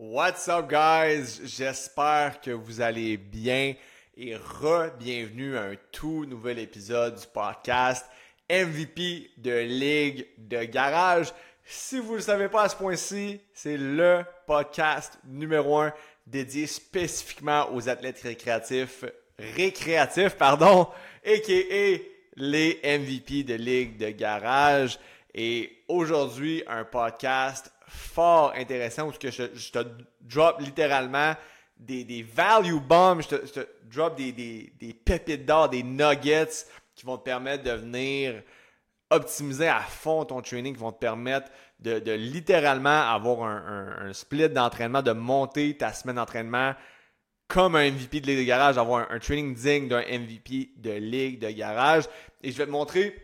What's up, guys? J'espère que vous allez bien et re-bienvenue à un tout nouvel épisode du podcast MVP de Ligue de Garage. Si vous ne le savez pas à ce point-ci, c'est le podcast numéro un dédié spécifiquement aux athlètes récréatifs, récréatifs, pardon, a.k.a. les MVP de Ligue de Garage. Et aujourd'hui, un podcast fort intéressant où je, je te drop littéralement des, des value bombs, je te, drop des, des, des pépites d'or, des nuggets qui vont te permettre de venir optimiser à fond ton training, qui vont te permettre de, de littéralement avoir un, un, split d'entraînement, de monter ta semaine d'entraînement comme un MVP de ligue de garage, avoir un, un training digne d'un MVP de ligue de garage. Et je vais te montrer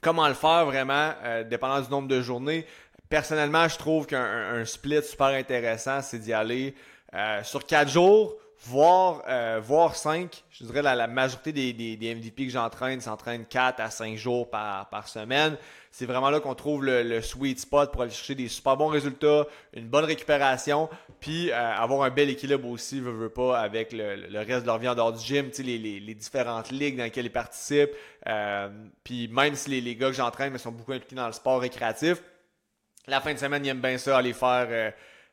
comment le faire vraiment, euh, dépendant du nombre de journées. Personnellement, je trouve qu'un un split super intéressant, c'est d'y aller euh, sur 4 jours, voire, euh, voire 5. Je dirais la, la majorité des, des, des MVP que j'entraîne s'entraînent 4 à 5 jours par, par semaine. C'est vraiment là qu'on trouve le, le, sweet spot pour aller chercher des super bons résultats, une bonne récupération, puis euh, avoir un bel équilibre aussi, veux, veux pas, avec le, le reste de leur vie en dehors du gym, les, les, les différentes ligues dans lesquelles ils participent. Euh, puis même si les, les gars que j'entraîne sont beaucoup impliqués dans le sport récréatif, la fin de semaine, ils aiment bien ça, aller faire, euh,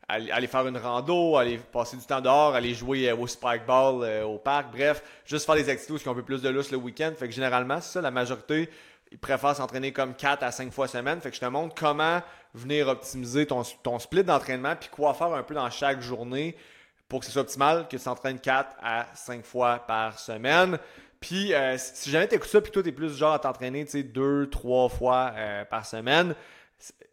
aller, faire une rando, aller passer du temps dehors, aller jouer euh, au spike ball euh, au parc, bref, juste faire des activités qui ont un peu plus de lousse le week-end. Fait que généralement, c'est ça, la majorité, ils préfèrent s'entraîner comme 4 à 5 fois semaine. Fait que je te montre comment venir optimiser ton, split d'entraînement, puis quoi faire un peu dans chaque journée pour que ce soit optimal, que tu t'entraînes 4 à 5 fois par semaine. Puis, euh, si jamais tu écoutes ça, puis toi, tu es plus genre à t'entraîner, tu sais, 2, 3 fois par semaine,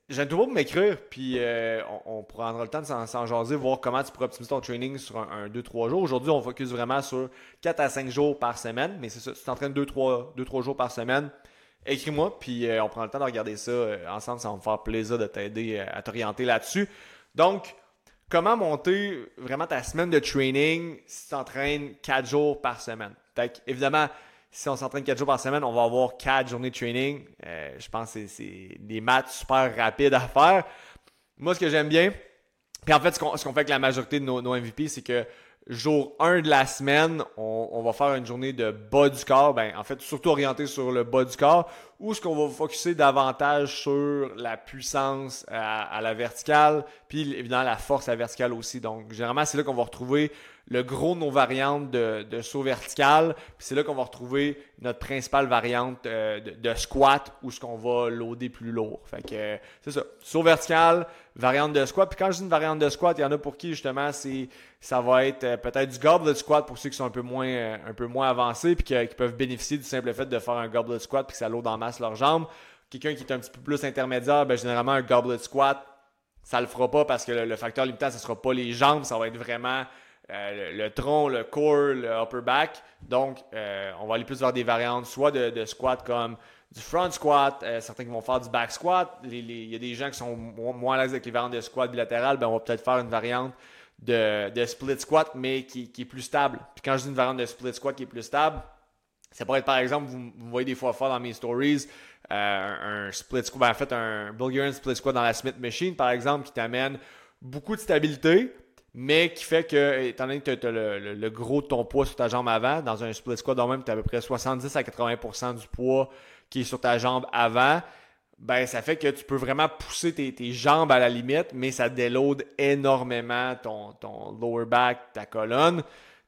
J'aime toujours m'écrire, puis euh, on, on, prendra le temps de s'en jaser, voir comment tu pourrais optimiser ton training sur un 2-3 jours. Aujourd'hui, on focus vraiment sur 4 à 5 jours par semaine, mais c'est ça, si tu t'entraînes 2-3 jours par semaine, écris-moi, puis euh, on prend le temps de regarder ça euh, ensemble. Ça va me faire plaisir de t'aider à t'orienter là-dessus. Donc, comment monter vraiment ta semaine de training si tu t'entraînes 4 jours par semaine? Fait évidemment, si on s'entraîne 4 jours par semaine, on va avoir 4 journées de training. Euh, je pense que c'est des maths super rapides à faire. Moi, ce que j'aime bien, puis en fait, ce qu'on qu fait avec la majorité de nos, nos MVP, c'est que jour 1 de la semaine, on, on, va faire une journée de bas du corps, ben, en fait, surtout orienté sur le bas du corps, ou ce qu'on va focuser davantage sur la puissance à, à, la verticale, puis évidemment la force à la verticale aussi. Donc, généralement, c'est là qu'on va retrouver le gros de nos variantes de, saut vertical, puis c'est là qu'on va retrouver notre principale variante euh, de, squat, où ce qu'on va loader plus lourd. Fait que, euh, c'est ça, saut vertical, variante de squat, puis quand je dis une variante de squat, il y en a pour qui, justement, c'est ça va être euh, peut-être du goblet squat pour ceux qui sont un peu moins, euh, un peu moins avancés puis qui, qui, peuvent bénéficier du simple fait de faire un goblet squat puis que ça load en masse leurs jambes. Quelqu'un qui est un petit peu plus intermédiaire, ben, généralement un goblet squat, ça le fera pas parce que le, facteur limitant, ce sera pas les jambes, ça va être vraiment euh, le, tronc, le core, le upper back. Donc, euh, on va aller plus vers des variantes, soit de, squat comme du front squat, euh, certains qui vont faire du back squat. Il y a des gens qui sont moins à l'aise avec les variantes de squat bilatéral, ben on va peut-être faire une variante de, de split squat, mais qui, qui, est plus stable. Puis quand je dis une variante de split squat qui est plus stable, ça pourrait être par exemple, vous, voyez des fois faire dans mes stories, euh, un, split squat, ben, en fait un Bulgarian split squat dans la Smith Machine par exemple, qui t'amène beaucoup de stabilité, mais qui fait que, étant donné que tu as le, le, le, gros de ton poids sur ta jambe avant, dans un split squat, donc même, tu as à peu près 70 à 80% du poids qui est sur ta jambe avant, ben ça fait que tu peux vraiment pousser tes, tes jambes à la limite, mais ça déload énormément ton, ton lower back, ta colonne.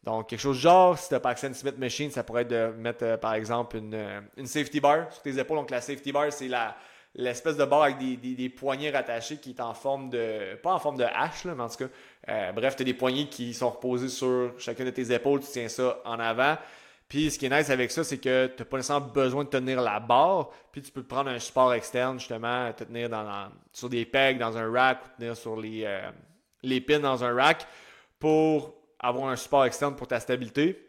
Donc, quelque chose genre, si tu n'as pas accès à une Smith Machine, ça pourrait être de mettre, euh, par exemple, une, euh, une safety bar sur tes épaules. Donc, la safety bar, c'est la, l'espèce de barre avec des, des, poignées rattachées qui est en forme de. Pas en forme de hache, là, mais en tout cas. Euh, bref, tu as des poignées qui sont reposées sur chacune de tes épaules, tu tiens ça en avant. Puis ce qui est nice avec ça, c'est que tu n'as pas nécessairement besoin de tenir la barre, puis tu peux prendre un support externe, justement, te tenir dans, sur des pegs dans un rack, ou tenir sur les, euh, les pins dans un rack pour avoir un support externe pour ta stabilité.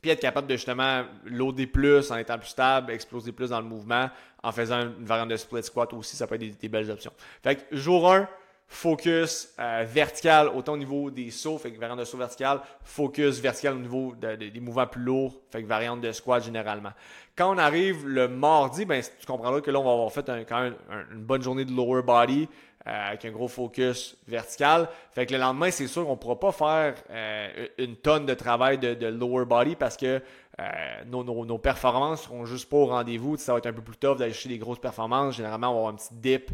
Puis être capable de justement loader plus en étant plus stable, exploser plus dans le mouvement, en faisant une variante de split squat aussi, ça peut être des, belles options. Fait que jour 1, focus euh, vertical autant au niveau des sauts, fait que variante de saut vertical, focus vertical au niveau de, de, des mouvements plus lourds, fait que variante de squat généralement. Quand on arrive le mardi, ben tu comprendras que là on va avoir fait quand même un, une bonne journée de lower body, avec un gros focus vertical. Fait que le lendemain, c'est sûr qu'on ne pourra pas faire une tonne de travail de, lower body parce que nos, nos, performances seront juste pas au rendez-vous. Ça va être un peu plus tough d'aller chercher des grosses performances. Généralement, on va avoir un petit dip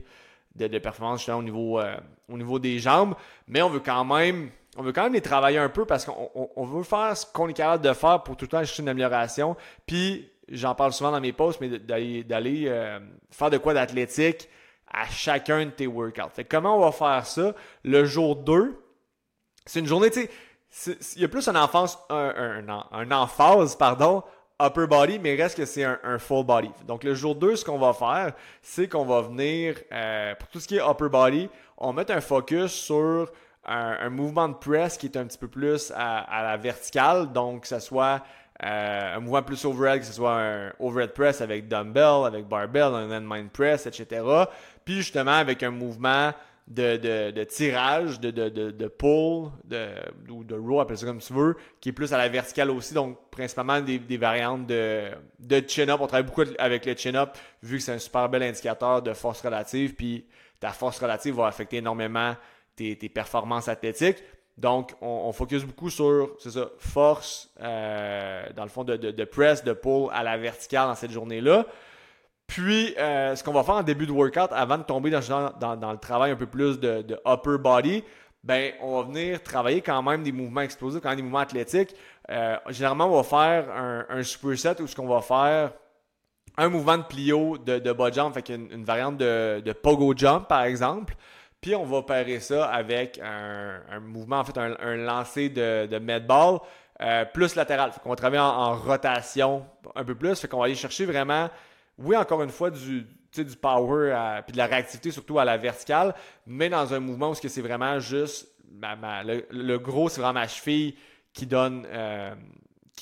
de, de performance au niveau, au niveau des jambes. Mais on veut quand même on veut quand même les travailler un peu parce qu'on veut faire ce qu'on est capable de faire pour tout le temps chercher une amélioration. Puis, j'en parle souvent dans mes posts, mais d'aller euh, faire de quoi d'athlétique à chacun de tes workouts. Fait comment on va faire ça? Le jour 2, c'est une journée, tu sais, il y a plus un, enfance, un, un, emphase, pardon, upper body, mais reste que c'est un, full body. Donc, le jour 2, ce qu'on va faire, c'est qu'on va venir, euh, pour tout ce qui est upper body, on mettre un focus sur un, mouvement de press qui est un petit peu plus à, la verticale, donc que ce soit euh, un mouvement plus overhead, que ce soit un overhead press avec dumbbell, avec barbell, un landmine press, etc. Puis justement avec un mouvement de, tirage, de, de, pull, de, ou de row, appelle ça comme tu veux, qui est plus à la verticale aussi, donc principalement des, variantes de, de chin-up. On travaille beaucoup avec le chin-up, vu que c'est un super bel indicateur de force relative, puis ta force relative va affecter énormément tes, performances athlétiques. Donc, on, focus beaucoup sur, c'est ça, force, euh, dans le fond, de, de, press, de pull à la verticale dans cette journée-là. Puis, euh, ce qu'on va faire en début de workout, avant de tomber dans, dans, le travail un peu plus de, upper body, ben, on va venir travailler quand même des mouvements explosifs, quand même des mouvements athlétiques. Euh, généralement, on va faire un, un superset où ce qu'on va faire un mouvement de plio de, de bas jump, fait une, variante de, de pogo jump, par exemple. Puis on va pairer ça avec un, mouvement, en fait, un, lancer de, de medball euh, plus latéral. Fait qu'on va travailler en, rotation un peu plus. Fait qu'on va aller chercher vraiment, oui, encore une fois, du, du power puis de la réactivité, surtout à la verticale, mais dans un mouvement où c'est vraiment juste le, gros, c'est vraiment ma cheville qui donne. Euh,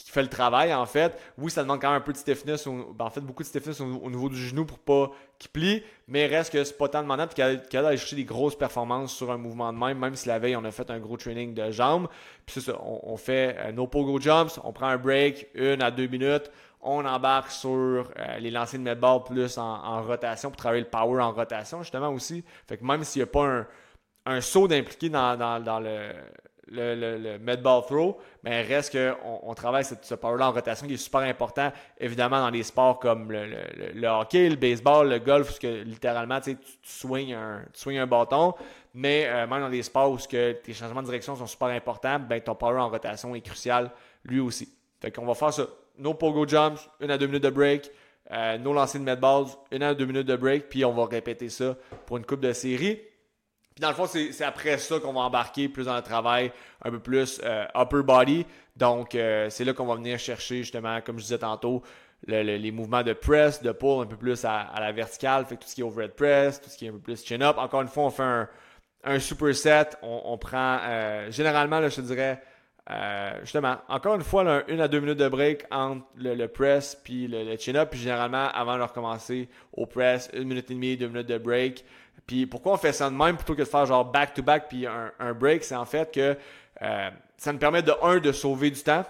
qui fait le travail, en fait. Oui, ça demande quand même un peu de stiffness, ben, en fait, beaucoup de stiffness au, niveau du genou pour pas qu'il plie, mais reste que c'est pas tant demandant, puis qu'il a chercher des grosses performances sur un mouvement de même, même si la veille, on a fait un gros training de jambes. Puis ça, on, fait euh, nos pogo jumps, on prend un break, une à deux minutes, on embarque sur euh, les lancers de medball plus en, rotation pour travailler le power en rotation, justement, aussi. Fait que même s'il n'y a pas un, saut d'impliqué dans, dans le le, le, le medball throw, mais reste qu'on on travaille ce power-là en rotation qui est super important, évidemment, dans les sports comme le, le, hockey, le baseball, le golf, où que, littéralement, tu, tu, swings un, tu un bâton, mais euh, même dans des sports où que tes changements de direction sont super importants, ben, ton power en rotation est crucial lui aussi. Fait qu'on va faire ça. Nos pogo jumps, une à deux minutes de break, euh, nos lancers de medballs, une à deux minutes de break, puis on va répéter ça pour une coupe de série. Puis dans le fond, c'est après ça qu'on va embarquer plus dans le travail un peu plus euh, upper body. Donc, euh, c'est là qu'on va venir chercher justement, comme je disais tantôt, les mouvements de press, de pull un peu plus à, la verticale. Fait tout ce qui est overhead press, tout ce qui est un peu plus chin-up. Encore une fois, on fait un, un superset. On, prend, euh, généralement, là, je te dirais, justement, encore une fois, une à deux minutes de break entre le, press puis le, le chin-up. Puis généralement, avant de recommencer au press, une minute et demie, deux minutes de break. Puis pourquoi on fait ça de même plutôt que de faire genre back-to-back puis un, break, c'est en fait que euh, ça me permet de, un, de sauver du temps.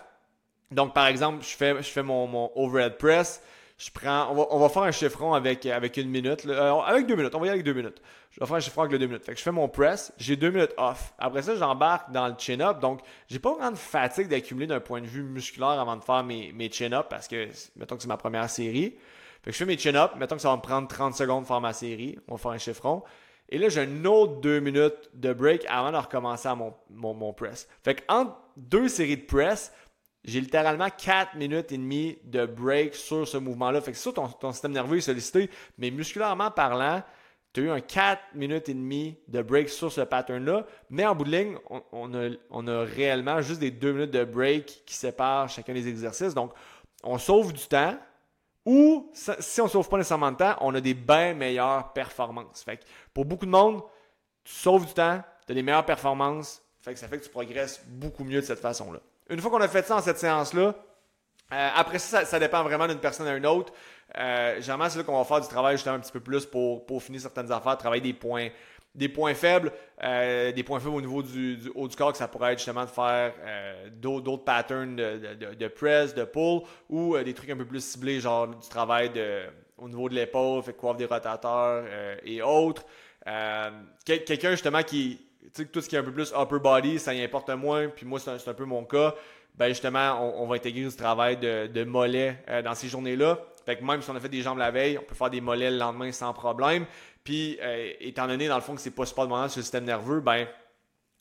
Donc, par exemple, je fais, je fais mon, overhead press. Je prends, on va, faire un chiffron avec, avec une minute. Euh, avec deux minutes. On va y aller avec deux minutes. Je vais faire un chiffron avec deux minutes. Fait que je fais mon press. J'ai deux minutes off. Après ça, j'embarque dans le chin-up. Donc, j'ai pas vraiment de fatigue d'accumuler d'un point de vue musculaire avant de faire mes, mes chin-up parce que, mettons que c'est ma première série. Fait que je fais mes chin-ups. Mettons que ça va me prendre 30 secondes de faire ma série. On va faire un chiffron. Et là, j'ai une autre deux minutes de break avant de recommencer à mon, mon, press. Fait que entre deux séries de press, j'ai littéralement 4 minutes et demie de break sur ce mouvement-là. Fait que ça, ton, ton système nerveux est sollicité, mais musculairement parlant, tu as eu un 4 minutes et demie de break sur ce pattern-là. Mais en bout de ligne, on, a, on, a, réellement juste des 2 minutes de break qui séparent chacun des exercices. Donc, on sauve du temps, ou si on ne sauve pas nécessairement de temps, on a des bien meilleures performances. Fait pour beaucoup de monde, tu sauves du temps, tu as des meilleures performances, fait que ça fait que tu progresses beaucoup mieux de cette façon-là. Une fois qu'on a fait ça en cette séance-là, euh, après ça, ça, dépend vraiment d'une personne à une autre. Euh, généralement, c'est là qu'on va faire du travail justement un petit peu plus pour, pour finir certaines affaires, travailler des points, des points faibles, euh, des points faibles au niveau du, haut du corps, que ça pourrait être justement de faire euh, d'autres patterns de, press, de pull, ou euh, des trucs un peu plus ciblés, genre du travail au niveau de l'épaule, fait coiffe des rotateurs et autres. Quelqu'un justement qui, tu sais, tout ce qui est un peu plus upper body, ça y importe moins, puis moi, c'est un, peu mon cas. Ben justement, on, va intégrer du travail de, de mollet dans ces journées-là. Fait que même si on a fait des jambes la veille, on peut faire des mollets le lendemain sans problème. Puis, euh, étant donné, dans le fond, que c'est pas super demandant sur le système nerveux, ben,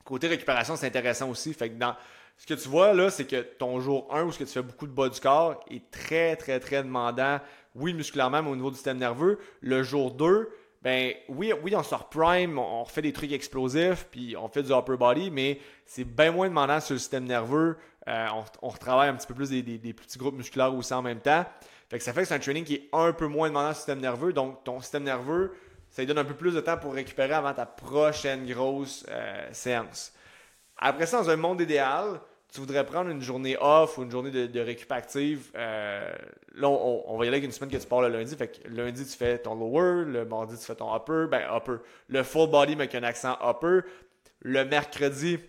côté récupération, c'est intéressant aussi. Fait que dans, ce que tu vois là, c'est que ton jour 1 où ce que tu fais beaucoup de bas du corps est très, très, très demandant. Oui, musculairement, mais au niveau du système nerveux. Le jour 2, ben oui, oui, on sort prime, on, refait des trucs explosifs, puis on fait du upper body, mais c'est bien moins demandant sur le système nerveux. Euh, on, retravaille un petit peu plus des, petits groupes musculaires aussi en même temps. Fait que ça fait que c'est un training qui est un peu moins demandant le système nerveux. Donc, ton système nerveux, ça lui donne un peu plus de temps pour récupérer avant ta prochaine grosse euh, séance. Après ça, dans un monde idéal, tu voudrais prendre une journée off ou une journée de, récup active, euh, là, on, va y aller avec une semaine que tu pars le lundi. Fait que lundi, tu fais ton lower, le mardi, tu fais ton upper, ben upper. Le full body, mais avec un accent upper. Le mercredi,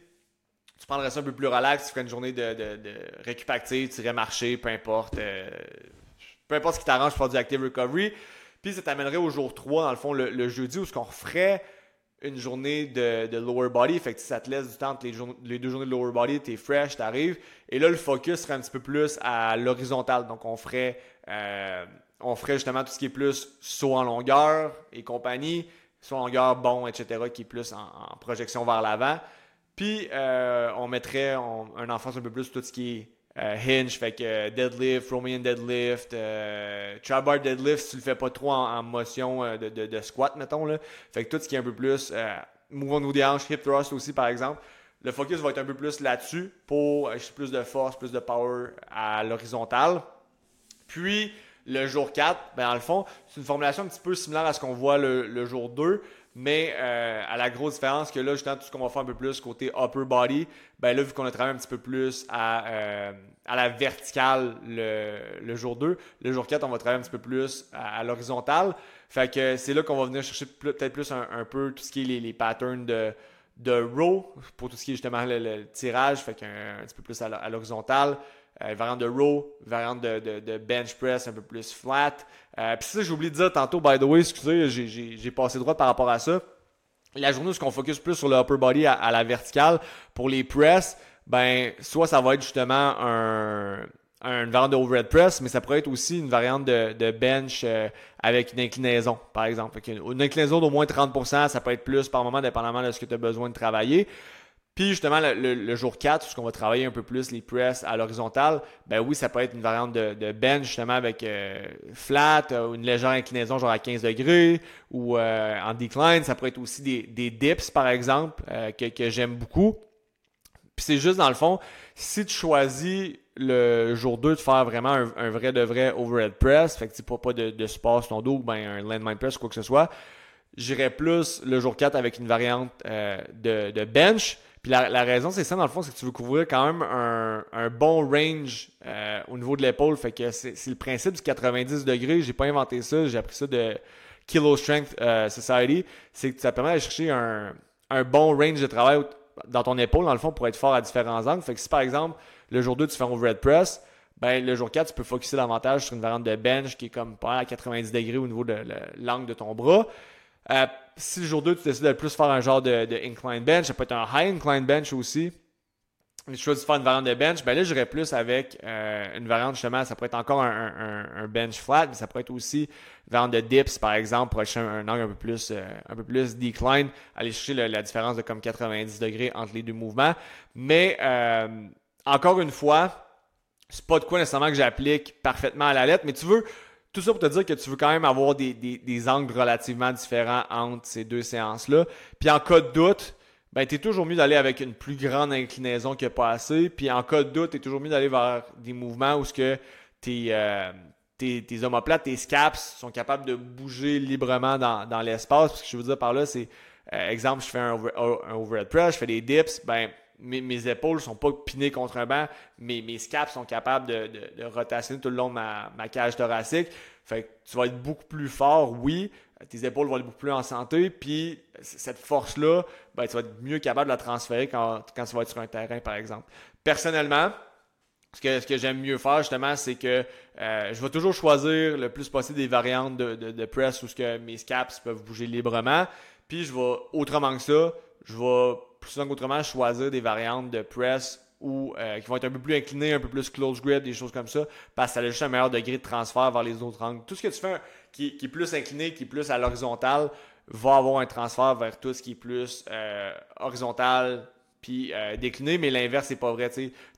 tu prendrais ça un peu plus relax, tu ferais une journée de, de, récup active, tu irais marcher, peu importe. Euh, peu importe ce qui t'arrange pour faire du active recovery. Puis ça t'amènerait au jour 3, dans le fond, le, jeudi, où ce qu'on referait une journée de, lower body. Fait que ça te laisse du temps entre les, deux journées de lower body, t'es fresh, t'arrives. Et là, le focus serait un petit peu plus à l'horizontale. Donc, on ferait, euh, on ferait justement tout ce qui est plus saut en longueur et compagnie, saut en longueur, bon, etc., qui est plus en, projection vers l'avant. Puis, euh, on mettrait un enfant un peu plus tout ce qui est euh, hinge, fait que deadlift, Romanian deadlift, euh, bar deadlift, si tu le fais pas trop en, motion euh, de, de, squat, mettons. Là. Fait que tout ce qui est un peu plus euh, mouvement de des hanches, hip thrust aussi, par exemple. Le focus va être un peu plus là-dessus pour plus de force, plus de power à l'horizontale. Puis, le jour 4, ben, dans le fond, c'est une formulation un petit peu similaire à ce qu'on voit le, le jour 2. Mais euh, à la grosse différence que là, justement, tout ce qu'on va faire un peu plus côté upper body, ben là, vu qu'on a travaillé un petit peu plus à, euh, à la verticale le, jour 2, le jour 4, on va travailler un petit peu plus à, l'horizontale. Fait que c'est là qu'on va venir chercher peut-être plus un, peu tout ce qui est les, les patterns de, de row pour tout ce qui est justement le, tirage, fait qu'un un petit peu plus à l'horizontale. Euh, variante de row, variante de, bench press un peu plus flat. Euh, Puis ça, j'ai oublié de dire tantôt, by the way, excusez, j'ai passé droit par rapport à ça. La journée où on focus plus sur le upper body à, la verticale, pour les press, ben soit ça va être justement un, une variante de overhead press, mais ça pourrait être aussi une variante de, bench euh, avec une inclinaison, par exemple. Une, inclinaison d'au moins 30%, ça peut être plus par moment, dépendamment de ce que tu as besoin de travailler. Puis justement, le, jour 4, ce qu'on va travailler un peu plus les press à l'horizontale, ben oui, ça peut être une variante de, bench justement avec euh, flat, ou une légère inclinaison genre à 15 degrés ou euh, en decline. Ça pourrait être aussi des, dips par exemple euh, que, j'aime beaucoup. Puis c'est juste dans le fond, si tu choisis le jour 2 de faire vraiment un, vrai de vrai overhead press, fait que tu pas, pas de, de support sur ton dos ou ben un landmine press ou quoi que ce soit, j'irais plus le jour 4 avec une variante de bench la, raison, c'est ça, dans le fond, c'est que tu veux couvrir quand même un, bon range euh, au niveau de l'épaule. Fait que c'est le principe du 90 degrés. J'ai pas inventé ça, j'ai appris ça de Kilo Strength euh, Society. C'est que ça permet de chercher un, bon range de travail dans ton épaule, dans le fond, pour être fort à différents angles. Fait que si par exemple, le jour 2, tu fais un overhead press, ben, le jour 4, tu peux focuser davantage sur une variante de bench qui est comme pas à 90 degrés au niveau de l'angle de ton bras. Euh, si le jour 2, tu décides de plus faire un genre de, de, incline bench, ça peut être un high incline bench aussi. Tu choisis de faire une variante de bench, ben là, j'irais plus avec euh, une variante justement, ça pourrait être encore un, bench flat, mais ça pourrait être aussi une variante de dips, par exemple, pour acheter un, angle un peu plus, euh, un peu plus decline, aller chercher la différence de comme 90 degrés entre les deux mouvements. Mais encore une fois, c'est pas de quoi nécessairement que j'applique parfaitement à la lettre, mais tu veux tout ça pour te dire que tu veux quand même avoir des, angles relativement différents entre ces deux séances-là. Puis en cas de doute, ben, tu es toujours mieux d'aller avec une plus grande inclinaison que pas assez. Puis en cas de doute, tu es toujours mieux d'aller vers des mouvements où ce que tes, euh, tes, tes omoplates, tes scaps sont capables de bouger librement dans, l'espace. Ce que je veux dire par là, c'est, euh, exemple, je fais un, overhead press, je fais des dips, ben, mes, mes, épaules sont pas pinées contre un banc, mais mes scaps sont capables de, de, rotationner tout le long de ma, cage thoracique. Fait que tu vas être beaucoup plus fort, oui. Tes épaules vont être beaucoup plus en santé, puis cette force-là, ben, tu vas être mieux capable de la transférer quand, quand tu vas être sur un terrain, par exemple. Personnellement, ce que, ce que j'aime mieux faire, justement, c'est que euh, je vais toujours choisir le plus possible des variantes de, de, de press où ce que mes scaps peuvent bouger librement. Puis je vais, autrement que ça, je vais souvent qu'autrement choisir des variantes de press ou euh, qui vont être un peu plus inclinées, un peu plus close grip, des choses comme ça, parce que ça a juste un meilleur degré de transfert vers les autres angles. Tout ce que tu fais qui, est plus incliné, qui est plus à l'horizontale, va avoir un transfert vers tout ce qui est plus euh, horizontal puis euh, décliné, mais l'inverse, c'est pas vrai.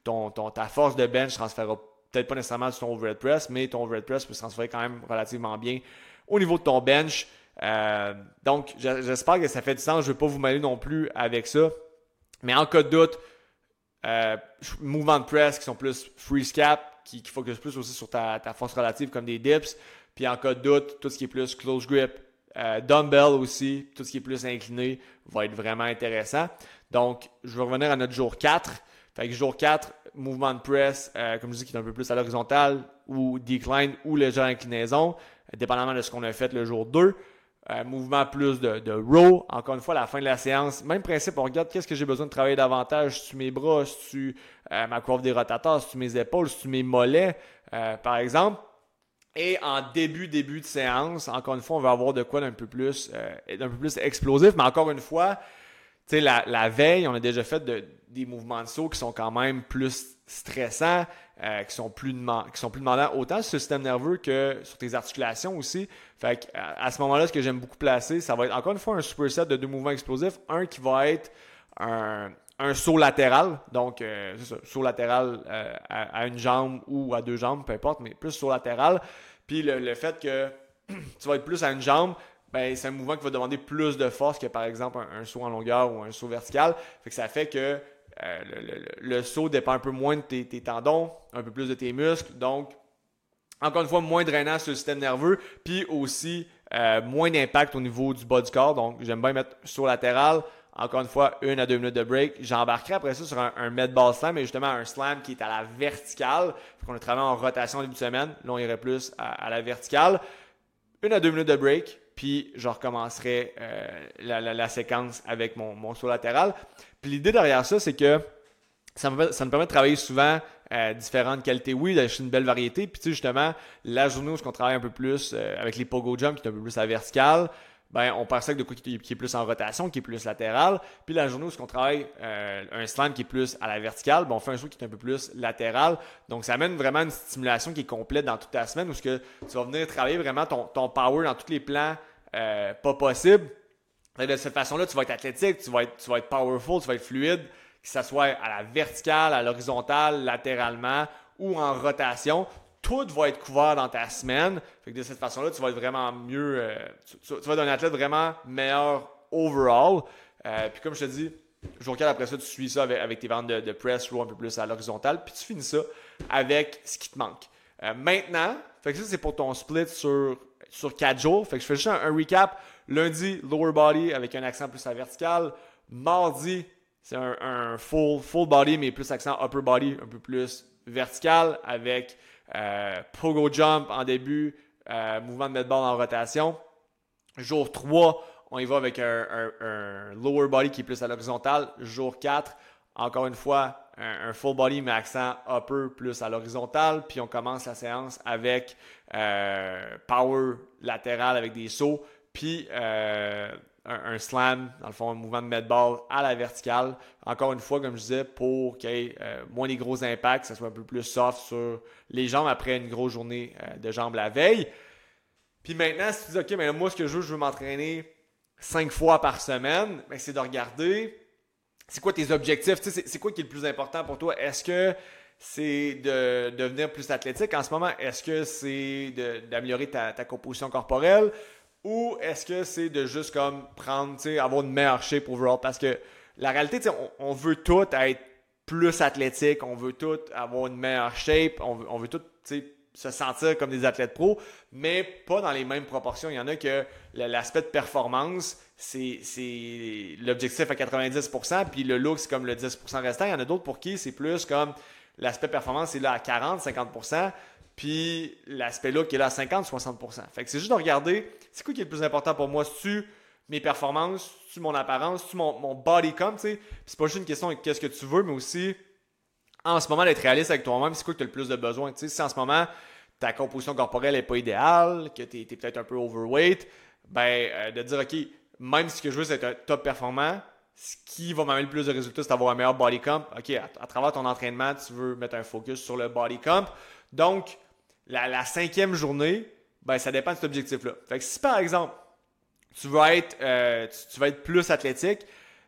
Ton, ton, ta force de bench transférera peut-être pas nécessairement sur ton overhead press, mais ton overhead press peut se transférer quand même relativement bien au niveau de ton bench. Donc, j'espère que ça fait du sens. Je ne vais pas vous mêler non plus avec ça. Mais en cas de doute, euh, mouvements de press qui sont plus free cap, qui, qui focus plus aussi sur ta, force relative comme des dips. Puis en cas de doute, tout ce qui est plus close grip, euh, dumbbell aussi, tout ce qui est plus incliné va être vraiment intéressant. Donc, je vais revenir à notre jour 4. Fait que jour 4, mouvement de press, euh, comme je dis, qui est un peu plus à l'horizontale ou decline ou légère inclinaison, dépendamment de ce qu'on a fait le jour 2. Euh, mouvement plus de, de row. Encore une fois, la fin de la séance, même principe, on regarde qu'est-ce que j'ai besoin de travailler davantage. Tu mes bras, tu euh, ma coiffe des rotateurs, tu mes épaules, tu mes mollets, euh, par exemple. Et en début, début de séance, encore une fois, on va avoir de quoi d'un peu plus, d'un peu plus explosif. Mais encore une fois, tu sais, la, la, veille, on a déjà fait des mouvements de saut qui sont quand même plus stressants. Euh, qui, sont plus demandants autant sur le système nerveux que sur tes articulations aussi. Fait à, ce moment-là, ce que j'aime beaucoup placer, ça va être encore une fois un superset de deux mouvements explosifs. Un qui va être un, saut latéral, donc euh, ça, saut latéral euh, à, une jambe ou à deux jambes, peu importe, mais plus saut latéral. Puis le, fait que tu vas être plus à une jambe, ben, c'est un mouvement qui va demander plus de force que par exemple un, un, saut en longueur ou un saut vertical. Fait que ça fait que euh, le, saut dépend un peu moins de tes, tendons, un peu plus de tes muscles. Donc, encore une fois, moins drainant sur le système nerveux, puis aussi euh, moins d'impact au niveau du bas du corps. Donc, j'aime bien mettre saut latéral. Encore une fois, une à deux minutes de break. J'embarquerai après ça sur un, med ball slam, mais justement un slam qui est à la verticale. On a travaillé en rotation au début de semaine. Là, on irait plus à, la verticale. Une à deux minutes de break, puis je recommencerai euh, la, séquence avec mon, mon saut latéral. Puis l'idée derrière ça, c'est que ça me, ça me permet de travailler souvent euh, différentes qualités. Oui, d'acheter une belle variété. Puis tu sais, justement, la journée où on travaille un peu plus euh, avec les pogo jump, qui est un peu plus à vertical, ben, on part ça de quoi qui, est plus en rotation, qui est plus latéral. Puis la journée où on travaille euh, un slam qui est plus à la verticale, ben, on fait un saut qui est un peu plus latéral. Donc, ça amène vraiment une stimulation qui est complète dans toute ta semaine où ce que tu vas venir travailler vraiment ton, ton power dans tous les plans pas possibles de cette façon-là, tu vas être athlétique, tu vas être, tu vas être powerful, tu vas être fluide, que ce soit à la verticale, à l'horizontale, latéralement ou en rotation. Tout va être couvert dans ta semaine. Fait que de cette façon-là, tu vas être vraiment mieux. Euh, tu, vas être un athlète vraiment meilleur overall. Euh, puis comme je te dis, jour 4 après ça, tu suis ça avec, tes ventes de, press row un peu plus à l'horizontale. Puis tu finis ça avec ce qui te manque. Euh, maintenant, fait que ça, c'est pour ton split sur, sur 4 jours. Fait que je fais juste un recap. Lundi, lower body avec un accent plus à vertical. Mardi, c'est un, full, full body, mais plus accent upper body, un peu plus vertical avec euh, pogo jump en début, euh, mouvement de medball en rotation. Jour 3, on y va avec un, lower body qui est plus à l'horizontale. Jour 4, encore une fois, un, full body mais accent upper plus à l'horizontale. Puis on commence la séance avec euh, power latéral avec des sauts puis euh, un, slam, dans le fond, un mouvement de medball à la verticale. Encore une fois, comme je disais, pour qu'il y ait euh, moins des gros impacts, que ça soit un peu plus soft sur les jambes après une grosse journée de jambes la veille. Puis maintenant, si tu dis, OK, mais moi, ce que je veux, je veux m'entraîner cinq fois par semaine, ben, c'est de regarder c'est quoi tes objectifs, c'est quoi qui est le plus important pour toi? Est-ce que c'est de, devenir plus athlétique en ce moment? Est-ce que c'est d'améliorer ta, ta, composition corporelle? Ou est-ce que c'est de juste comme prendre, avoir une meilleure shape overall? Parce que la réalité, sais, on, veut tout être plus athlétique, on veut tout avoir une meilleure shape, on veut, on veut tout, se sentir comme des athlètes pros, mais pas dans les mêmes proportions. Il y en a que l'aspect de performance, c'est l'objectif à 90%, puis le look, c'est comme le 10% restant. Il y en a d'autres pour qui c'est plus comme l'aspect performance, c'est là à 40, 50%, puis l'aspect look est là à 50-60%. Fait que c'est juste de regarder, c'est quoi qui est le plus important pour moi? C'est-tu mes performances, c'est-tu mon apparence, c'est-tu mon, mon body count, tu sais? c'est pas juste une question de qu'est-ce que tu veux, mais aussi, en ce moment, d'être réaliste avec toi-même, c'est quoi que tu as le plus de besoin? Tu sais, si en ce moment, ta composition corporelle n'est pas idéale, que tu es, peut-être un peu overweight, ben, euh, de dire, OK, même si ce que je veux, c'est un top performant, ce qui va m'amener le plus de résultats, c'est d'avoir un meilleur body comp. OK, à, travers ton entraînement, tu veux mettre un focus sur le body comp. Donc, la, cinquième journée, ben, ça dépend de cet objectif-là. Fait que si par exemple, tu veux être, euh, tu, vas être plus athlétique,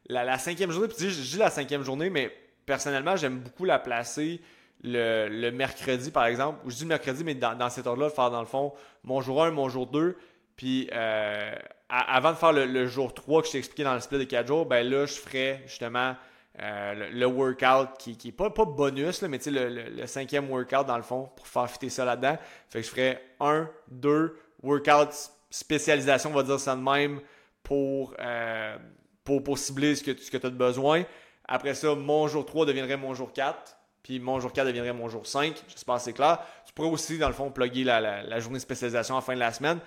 la, cinquième journée, puis je dis la cinquième journée, mais personnellement, j'aime beaucoup la placer le, mercredi, par exemple. Je dis le mercredi, mais dans, cet ordre-là, faire dans le fond mon jour 1, mon jour 2. Puis euh, avant de faire le, jour 3 que je t'ai expliqué dans le split de 4 jours, ben là, je ferais justement euh, le, workout qui, qui est pas, pas bonus, mais tu sais, le, cinquième workout dans le fond pour faire fitter ça là-dedans. Fait que je ferais un, deux workouts spécialisation, on va dire ça de même, pour, euh, pour, pour, cibler ce que, tu as besoin. Après ça, mon jour 3 deviendrait mon jour 4. Puis mon jour 4 deviendrait mon jour 5. J'espère que c'est clair. Tu pourrais aussi, dans le fond, plugger la, journée de spécialisation à la fin de la semaine.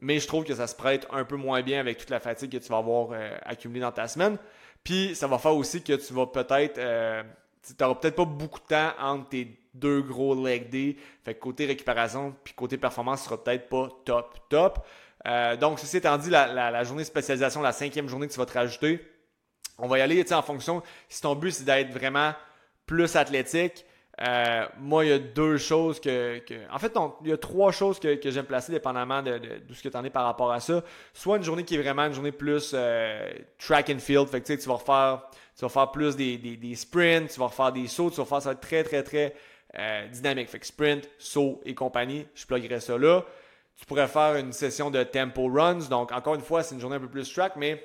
Mais je trouve que ça se prête un peu moins bien avec toute la fatigue que tu vas avoir euh, accumulée dans ta semaine. Puis ça va faire aussi que tu vas peut-être. Euh, tu n'auras peut-être pas beaucoup de temps entre tes deux gros leg days. Fait que côté récupération puis côté performance, sera peut-être pas top, top. Euh, donc, ceci étant dit, la, la, journée de spécialisation, la cinquième journée que tu vas te rajouter, on va y aller en fonction. Si ton but, c'est d'être vraiment plus athlétique, euh, moi, il y a deux choses que. en fait, il y a trois choses que, j'aime placer dépendamment de, ce que tu en es par rapport à ça. Soit une journée qui est vraiment une journée plus euh, track and field. Fait que tu vas refaire, tu vas faire plus des, des, sprints, tu vas refaire des sauts, tu vas faire ça très, très, très euh, dynamique. Fait que sprint, saut et compagnie, je pluguerai ça là. Tu pourrais faire une session de tempo runs. Donc, encore une fois, c'est une journée un peu plus track, mais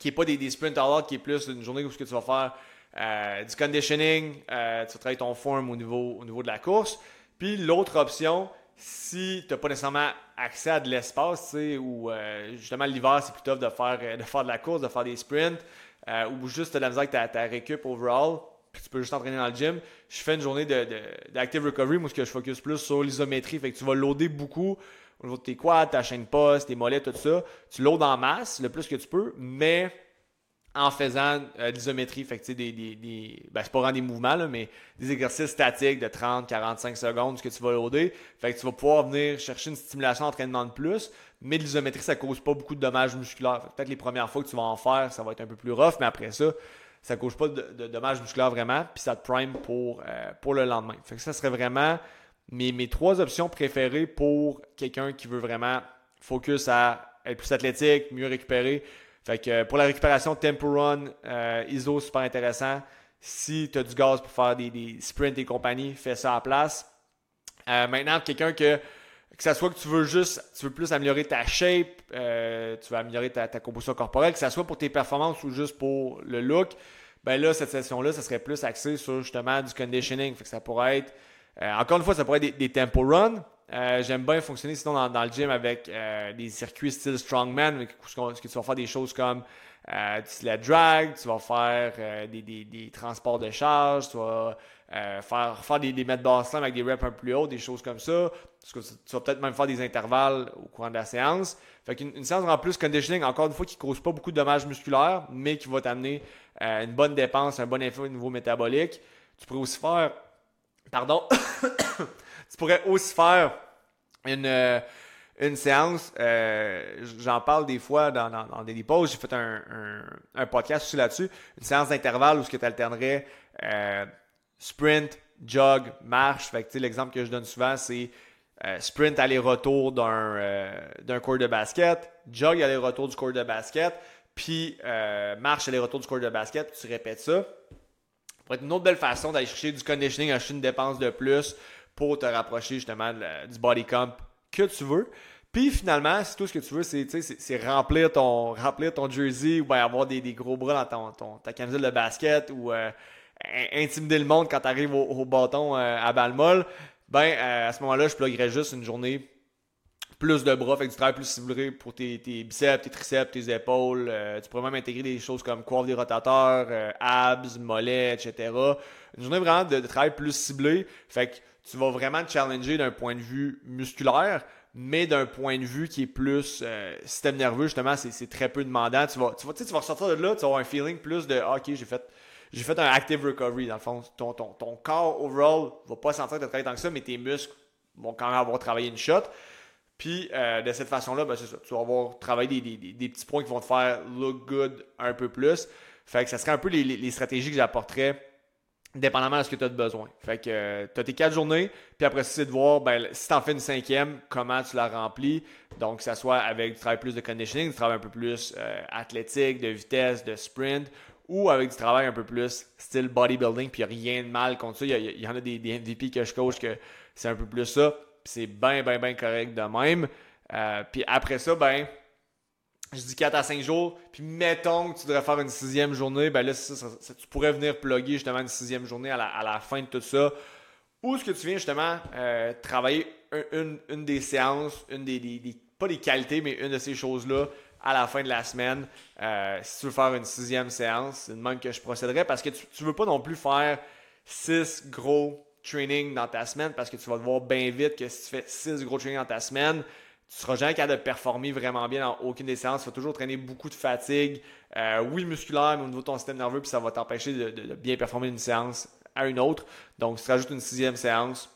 qui n'est pas des, des sprints à qui est plus une journée où ce que tu vas faire euh, du conditioning, euh, tu vas travailler ton form au niveau, au niveau de la course. Puis l'autre option, si tu n'as pas nécessairement accès à de l'espace, ou euh, justement l'hiver, c'est plus tough de faire, de faire de la course, de faire des sprints, ou juste de la misère avec ta, récup overall, puis tu peux juste t'entraîner dans le gym. Je fais une journée d'active de, recovery, moi, ce que je focus plus sur l'isométrie. Fait que tu vas loader beaucoup au niveau de tes quads, ta chaîne poste, tes mollets, tout ça. Tu loads en masse le plus que tu peux, mais en faisant euh, l'isométrie. Fait que, des, des, des ben, c'est pas vraiment des mouvements, là, mais des exercices statiques de 30-45 secondes, ce que tu vas loader. Fait que tu vas pouvoir venir chercher une stimulation d'entraînement de plus. Mais l'isométrie, ça cause pas beaucoup de dommages musculaires. Peut-être les premières fois que tu vas en faire, ça va être un peu plus rough, mais après ça, ça cause pas de, dommages musculaires vraiment, puis ça te prime pour, euh, pour le lendemain. Fait que ça serait vraiment mes, mes trois options préférées pour quelqu'un qui veut vraiment focus à être plus athlétique, mieux récupérer. Fait que euh, pour la récupération, Tempo Run, euh, ISO, super intéressant. Si tu as du gaz pour faire des, sprints et compagnie, fais ça à place. Euh, maintenant, quelqu'un que, que ça soit que tu veux juste, tu veux plus améliorer ta shape, tu veux améliorer ta, composition corporelle, que ça soit pour tes performances ou juste pour le look, ben là, cette session-là, ça serait plus axé sur justement du conditioning. Fait que ça pourrait être, encore une fois, ça pourrait être des, des tempo runs, euh, j'aime bien fonctionner sinon dans, le gym avec euh, des circuits style strongman, que tu vas faire des choses comme euh, sled drag, tu vas faire des, transports de charge, tu vas faire, faire des, des mètres bassin avec des reps un peu plus hauts, des choses comme ça. Tu vas peut-être même faire des intervalles au cours de la séance. Fait qu'une une séance en plus conditioning, encore une fois, qui ne cause pas beaucoup de dommages musculaires, mais qui va t'amener une bonne dépense, un bon effet au niveau métabolique. Tu pourrais aussi faire. Pardon? Tu pourrais aussi faire une, euh, une séance, euh, j'en parle des fois dans, des pauses, j'ai fait un, un, podcast aussi là-dessus, une séance d'intervalle où tu alternerais euh, sprint, jog, marche. Fait que l'exemple que je donne souvent, c'est sprint aller-retour d'un court de basket, jog aller-retour du court de basket, puis marche aller-retour du court de basket, tu répètes ça. Pourrait être une autre belle façon d'aller chercher du conditioning, acheter une dépense de plus pour te rapprocher justement du body comp que tu veux. Puis finalement, si tout ce que tu veux, c'est remplir ton, remplir ton jersey ou bien avoir des, gros bras dans ton, ta camisole de basket ou euh, intimider le monde quand tu arrives au, bâton euh, à balle molle, ben euh, à ce moment-là, je pluguerais juste une journée plus de bras, fait que du travail plus ciblé pour tes, biceps, tes triceps, tes épaules. tu pourrais même intégrer des choses comme coiffe des rotateurs, abs, mollets, etc. Une journée vraiment de, travail plus ciblé. Fait que tu vas vraiment te challenger d'un point de vue musculaire, mais d'un point de vue qui est plus euh, système nerveux, justement, c'est très peu demandant. Tu vas, tu, vas, tu vas ressortir de là, tu vas avoir un feeling plus de ah, OK, j'ai fait, j'ai fait un active recovery. Dans le fond, ton, ton, ton corps overall va pas sentir de travailler tant que ça, mais tes muscles vont quand même avoir travaillé une shot. Puis euh, de cette façon-là, ben, c'est ça. Tu vas avoir travaillé des, petits points qui vont te faire look good un peu plus. Fait que ça serait un peu les, stratégies que j'apporterais dépendamment de ce que tu as besoin. Fait que euh, tu as tes quatre journées, puis après c'est de voir ben, si tu en fais une cinquième, comment tu la remplis. Donc, que ça soit avec du travail plus de conditioning, du travail un peu plus euh, athlétique, de vitesse, de sprint, ou avec du travail un peu plus style bodybuilding, puis rien de mal contre ça. Il y, en a des, des, MVP que je coach que c'est un peu plus ça, c'est bien, bien, bien correct de même. Euh, puis après ça, ben, je dis 4 à 5 jours, puis mettons que tu devrais faire une sixième journée, ben là, tu pourrais venir plugger justement une sixième journée à la, fin de tout ça. Ou ce que tu viens justement euh, travailler une, des séances, une des, pas des qualités, mais une de ces choses-là à la fin de la semaine. Euh, si tu veux faire une sixième séance, c'est de même que je procéderais parce que tu ne veux pas non plus faire six gros trainings dans ta semaine parce que tu vas te voir bien vite que si tu fais six gros trainings dans ta semaine, tu seras jamais capable de performer vraiment bien dans aucune des séances. Tu vas toujours traîner beaucoup de fatigue, euh, oui musculaire, mais au niveau de ton système nerveux, puis ça va t'empêcher de, bien performer une séance à une autre. Donc, si tu rajoutes une sixième séance,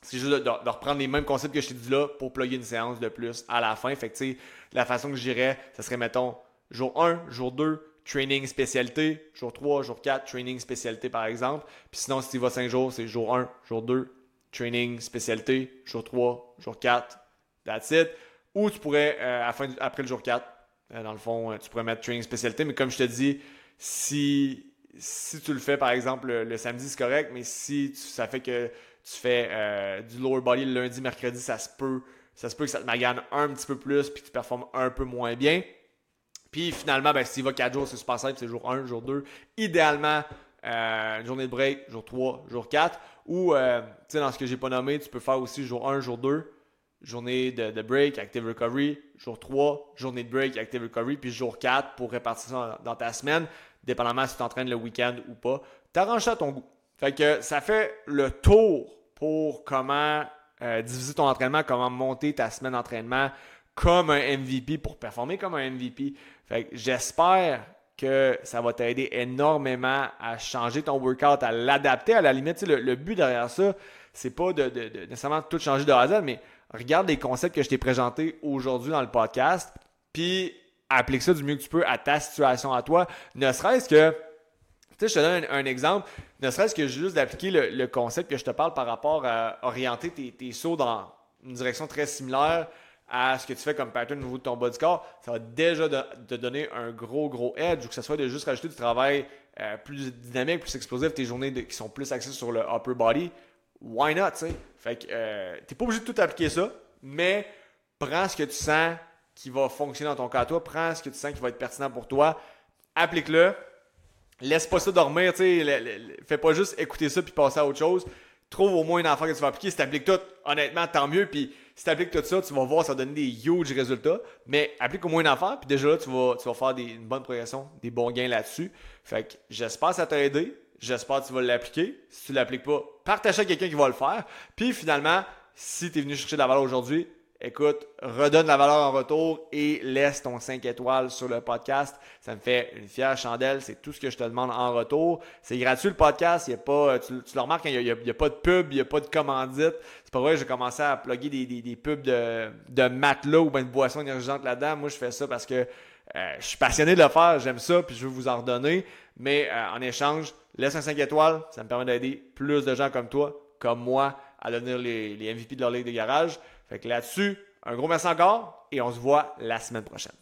c'est juste de, reprendre les mêmes concepts que je t'ai dit là pour plugger une séance de plus à la fin. Fait que, la façon que je dirais, ce serait, mettons, jour 1, jour 2, training spécialité, jour 3, jour 4, training spécialité par exemple. Puis sinon, si tu vas 5 jours, c'est jour 1, jour 2, training spécialité, jour 3, jour 4, That's it. Ou tu pourrais, euh, après le jour 4, euh, dans le fond, euh, tu pourrais mettre training spécialité. Mais comme je te dis, si, tu le fais, par exemple, le, samedi, c'est correct. Mais si ça fait que tu fais du lower body le lundi, mercredi, ça se peut. Ça se peut que ça te magane un petit peu plus puis que tu performes un peu moins bien. Puis finalement, ben, s'il va 4 jours, c'est super simple, c'est jour 1, jour 2. Idéalement, une journée de break, jour 3, jour 4. Ou, tu sais, dans ce que j'ai pas nommé, tu peux faire aussi jour 1, jour 2 journée de, break, active recovery, jour 3, journée de break, active recovery, puis jour 4 pour répartir ça dans, ta semaine, dépendamment si tu t'entraînes le week-end ou pas. T'arranges ça à ton goût. Fait que ça fait le tour pour comment euh, diviser ton entraînement, comment monter ta semaine d'entraînement comme un MVP pour performer comme un MVP. Fait que j'espère que ça va t'aider énormément à changer ton workout, à l'adapter à la limite. Le, le, but derrière ça, c'est pas de, de, de, nécessairement tout changer de Z, mais regarde les concepts que je t'ai présentés aujourd'hui dans le podcast, puis applique ça du mieux que tu peux à ta situation à toi. Ne serait-ce que, tu sais, je te donne un, exemple, ne serait-ce que juste d'appliquer le, concept que je te parle par rapport à orienter tes, sauts dans une direction très similaire à ce que tu fais comme pattern au niveau de ton body score, ça va déjà te donner un gros, gros edge, ou que ce soit de juste rajouter du travail euh, plus dynamique, plus explosif, tes journées qui sont plus axées sur le upper body why not, tu? Fait que euh, t'es pas obligé de tout appliquer ça, mais prends ce que tu sens qui va fonctionner dans ton cas toi, prends ce que tu sens qui va être pertinent pour toi, applique-le, laisse pas ça dormir, tu fais pas juste écouter ça puis passer à autre chose. Trouve au moins une affaire que tu vas appliquer. Si tu appliques tout, honnêtement, tant mieux. Puis si tu appliques tout ça, tu vas voir, ça va donner des huge résultats. Mais applique au moins une affaire, puis déjà là, tu vas, tu vas faire des, une bonne progression, des bons gains là-dessus. Fait que j'espère que ça t'a aidé. J'espère que tu vas l'appliquer. Si tu l'appliques pas, partage avec quelqu'un qui va le faire. Puis finalement, si tu es venu chercher de la valeur aujourd'hui, écoute, redonne la valeur en retour et laisse ton 5 étoiles sur le podcast. Ça me fait une fière chandelle. C'est tout ce que je te demande en retour. C'est gratuit le podcast. Il y a pas, tu, le remarques, hein, il n'y a, pas de pub, il n'y a pas de commandite. C'est pas vrai, j'ai commencé à plugger des, pubs de, de matelas ou bien de boissons énergisantes là-dedans. Moi, je fais ça parce que euh, je suis passionné de le faire, j'aime ça, puis je veux vous en redonner. Mais euh, en échange, laisse un 5 étoiles, ça me permet d'aider plus de gens comme toi, comme moi, à devenir les, les MVP de leur ligue de garage. Fait que là-dessus, un gros merci encore et on se voit la semaine prochaine.